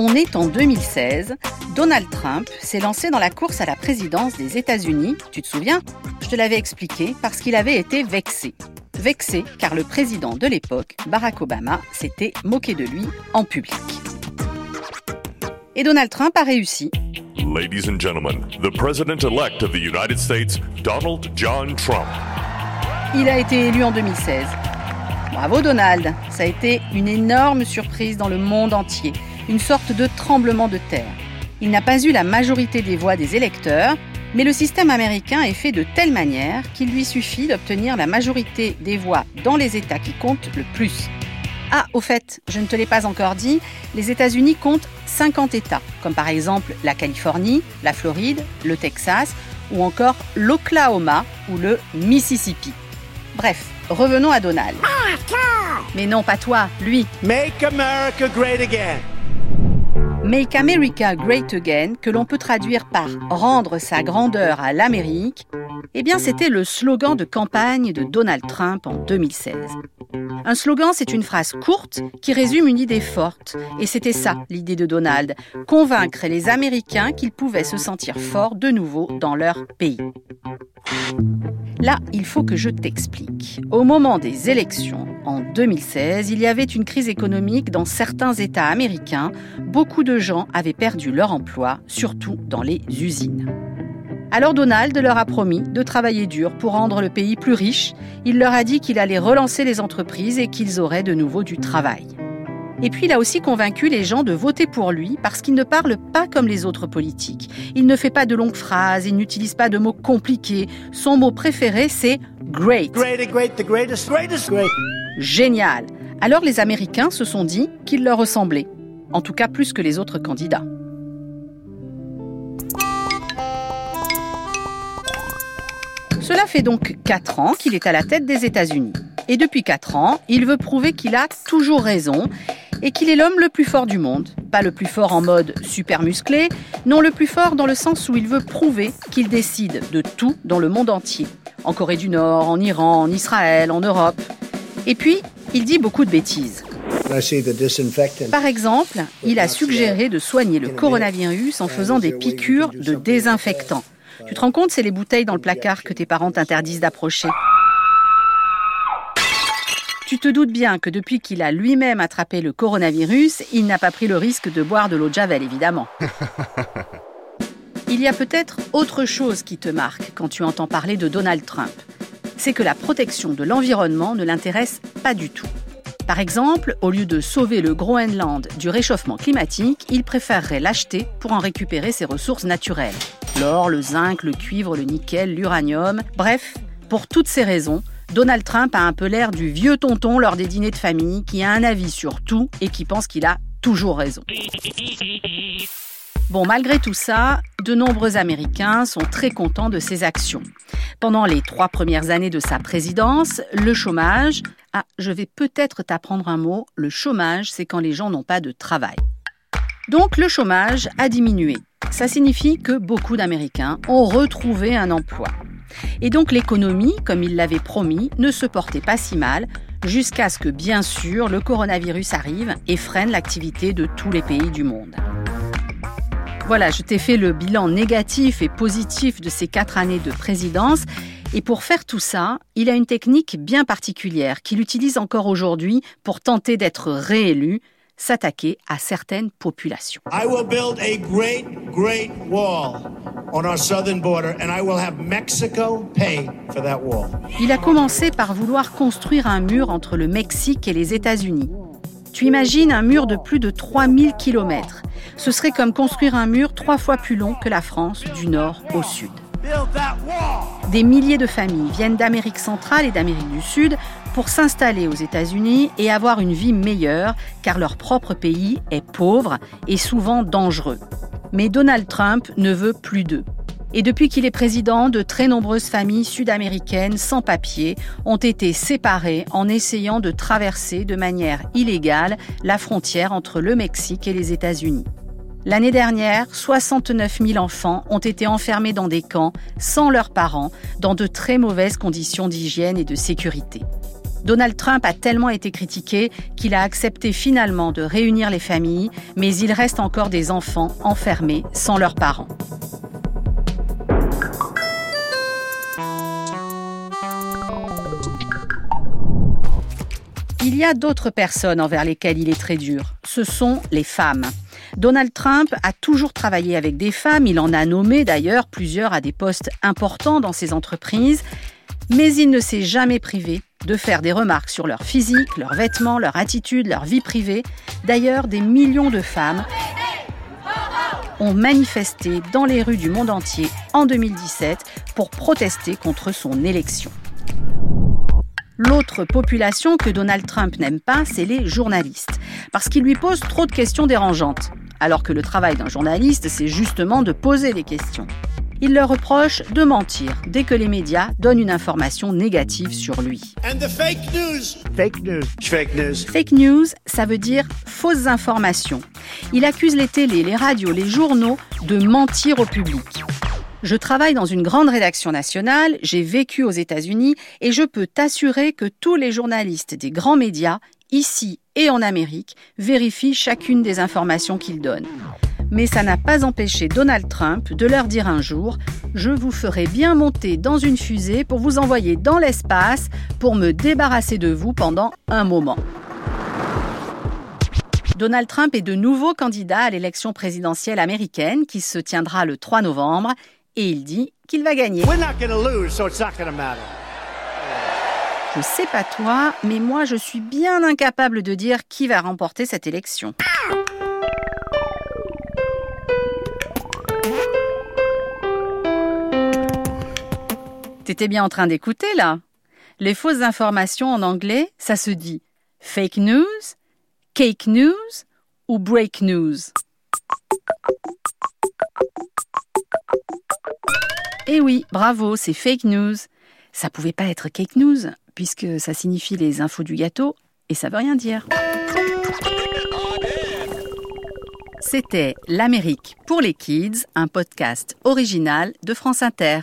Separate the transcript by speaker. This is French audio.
Speaker 1: On est en 2016. Donald Trump s'est lancé dans la course à la présidence des États-Unis. Tu te souviens? Je te l'avais expliqué parce qu'il avait été vexé. Vexé car le président de l'époque, Barack Obama, s'était moqué de lui en public. Et Donald Trump a réussi.
Speaker 2: Ladies and gentlemen, the president-elect of the United States, Donald John Trump.
Speaker 1: Il a été élu en 2016. Bravo Donald, ça a été une énorme surprise dans le monde entier une sorte de tremblement de terre. Il n'a pas eu la majorité des voix des électeurs, mais le système américain est fait de telle manière qu'il lui suffit d'obtenir la majorité des voix dans les États qui comptent le plus. Ah, au fait, je ne te l'ai pas encore dit, les États-Unis comptent 50 États, comme par exemple la Californie, la Floride, le Texas ou encore l'Oklahoma ou le Mississippi. Bref, revenons à Donald. Mais non, pas toi, lui.
Speaker 3: Make America great again.
Speaker 1: Make America Great Again, que l'on peut traduire par Rendre sa grandeur à l'Amérique, eh bien c'était le slogan de campagne de Donald Trump en 2016. Un slogan, c'est une phrase courte qui résume une idée forte. Et c'était ça, l'idée de Donald, convaincre les Américains qu'ils pouvaient se sentir forts de nouveau dans leur pays. Là, il faut que je t'explique. Au moment des élections, en 2016, il y avait une crise économique dans certains États américains. Beaucoup de gens avaient perdu leur emploi, surtout dans les usines. Alors Donald leur a promis de travailler dur pour rendre le pays plus riche. Il leur a dit qu'il allait relancer les entreprises et qu'ils auraient de nouveau du travail. Et puis il a aussi convaincu les gens de voter pour lui parce qu'il ne parle pas comme les autres politiques. Il ne fait pas de longues phrases, il n'utilise pas de mots compliqués. Son mot préféré, c'est great. Génial. Alors les Américains se sont dit qu'il leur ressemblait. En tout cas plus que les autres candidats. Cela fait donc 4 ans qu'il est à la tête des États-Unis. Et depuis 4 ans, il veut prouver qu'il a toujours raison et qu'il est l'homme le plus fort du monde. Pas le plus fort en mode super musclé, non le plus fort dans le sens où il veut prouver qu'il décide de tout dans le monde entier. En Corée du Nord, en Iran, en Israël, en Europe. Et puis, il dit beaucoup de bêtises. Par exemple, il a suggéré de soigner le coronavirus en faisant des piqûres de désinfectants. Tu te rends compte, c'est les bouteilles dans le placard que tes parents t'interdisent d'approcher. Tu te doutes bien que depuis qu'il a lui-même attrapé le coronavirus, il n'a pas pris le risque de boire de l'eau de Javel, évidemment. Il y a peut-être autre chose qui te marque quand tu entends parler de Donald Trump. C'est que la protection de l'environnement ne l'intéresse pas du tout. Par exemple, au lieu de sauver le Groenland du réchauffement climatique, il préférerait l'acheter pour en récupérer ses ressources naturelles. L'or, le zinc, le cuivre, le nickel, l'uranium. Bref, pour toutes ces raisons, Donald Trump a un peu l'air du vieux tonton lors des dîners de famille qui a un avis sur tout et qui pense qu'il a toujours raison. Bon, malgré tout ça, de nombreux Américains sont très contents de ses actions. Pendant les trois premières années de sa présidence, le chômage... Ah, je vais peut-être t'apprendre un mot. Le chômage, c'est quand les gens n'ont pas de travail. Donc le chômage a diminué. Ça signifie que beaucoup d'Américains ont retrouvé un emploi. Et donc l'économie, comme il l'avait promis, ne se portait pas si mal, jusqu'à ce que, bien sûr, le coronavirus arrive et freine l'activité de tous les pays du monde. Voilà, je t'ai fait le bilan négatif et positif de ces quatre années de présidence. Et pour faire tout ça, il a une technique bien particulière qu'il utilise encore aujourd'hui pour tenter d'être réélu, s'attaquer à certaines populations. Il a commencé par vouloir construire un mur entre le Mexique et les États-Unis. Tu imagines un mur de plus de 3000 km. Ce serait comme construire un mur trois fois plus long que la France du nord au sud. Des milliers de familles viennent d'Amérique centrale et d'Amérique du Sud pour s'installer aux États-Unis et avoir une vie meilleure car leur propre pays est pauvre et souvent dangereux. Mais Donald Trump ne veut plus d'eux. Et depuis qu'il est président, de très nombreuses familles sud-américaines sans papier ont été séparées en essayant de traverser de manière illégale la frontière entre le Mexique et les États-Unis. L'année dernière, 69 000 enfants ont été enfermés dans des camps sans leurs parents, dans de très mauvaises conditions d'hygiène et de sécurité. Donald Trump a tellement été critiqué qu'il a accepté finalement de réunir les familles, mais il reste encore des enfants enfermés sans leurs parents. Y a d'autres personnes envers lesquelles il est très dur. Ce sont les femmes. Donald Trump a toujours travaillé avec des femmes, il en a nommé d'ailleurs plusieurs à des postes importants dans ses entreprises, mais il ne s'est jamais privé de faire des remarques sur leur physique, leurs vêtements, leur attitude, leur vie privée. D'ailleurs, des millions de femmes ont manifesté dans les rues du monde entier en 2017 pour protester contre son élection. L'autre population que Donald Trump n'aime pas, c'est les journalistes, parce qu'ils lui posent trop de questions dérangeantes, alors que le travail d'un journaliste, c'est justement de poser des questions. Il leur reproche de mentir dès que les médias donnent une information négative sur lui.
Speaker 3: fake news. Fake news. Fake news.
Speaker 1: Fake news, ça veut dire fausses informations. Il accuse les télés, les radios, les journaux de mentir au public. Je travaille dans une grande rédaction nationale, j'ai vécu aux États-Unis et je peux t'assurer que tous les journalistes des grands médias, ici et en Amérique, vérifient chacune des informations qu'ils donnent. Mais ça n'a pas empêché Donald Trump de leur dire un jour Je vous ferai bien monter dans une fusée pour vous envoyer dans l'espace pour me débarrasser de vous pendant un moment. Donald Trump est de nouveau candidat à l'élection présidentielle américaine qui se tiendra le 3 novembre et il dit qu'il va gagner. Je sais pas toi, mais moi je suis bien incapable de dire qui va remporter cette élection. T'étais bien en train d'écouter là Les fausses informations en anglais, ça se dit fake news, cake news ou break news. Eh oui, bravo, c'est fake news. Ça pouvait pas être cake news, puisque ça signifie les infos du gâteau, et ça veut rien dire. C'était L'Amérique pour les Kids, un podcast original de France Inter.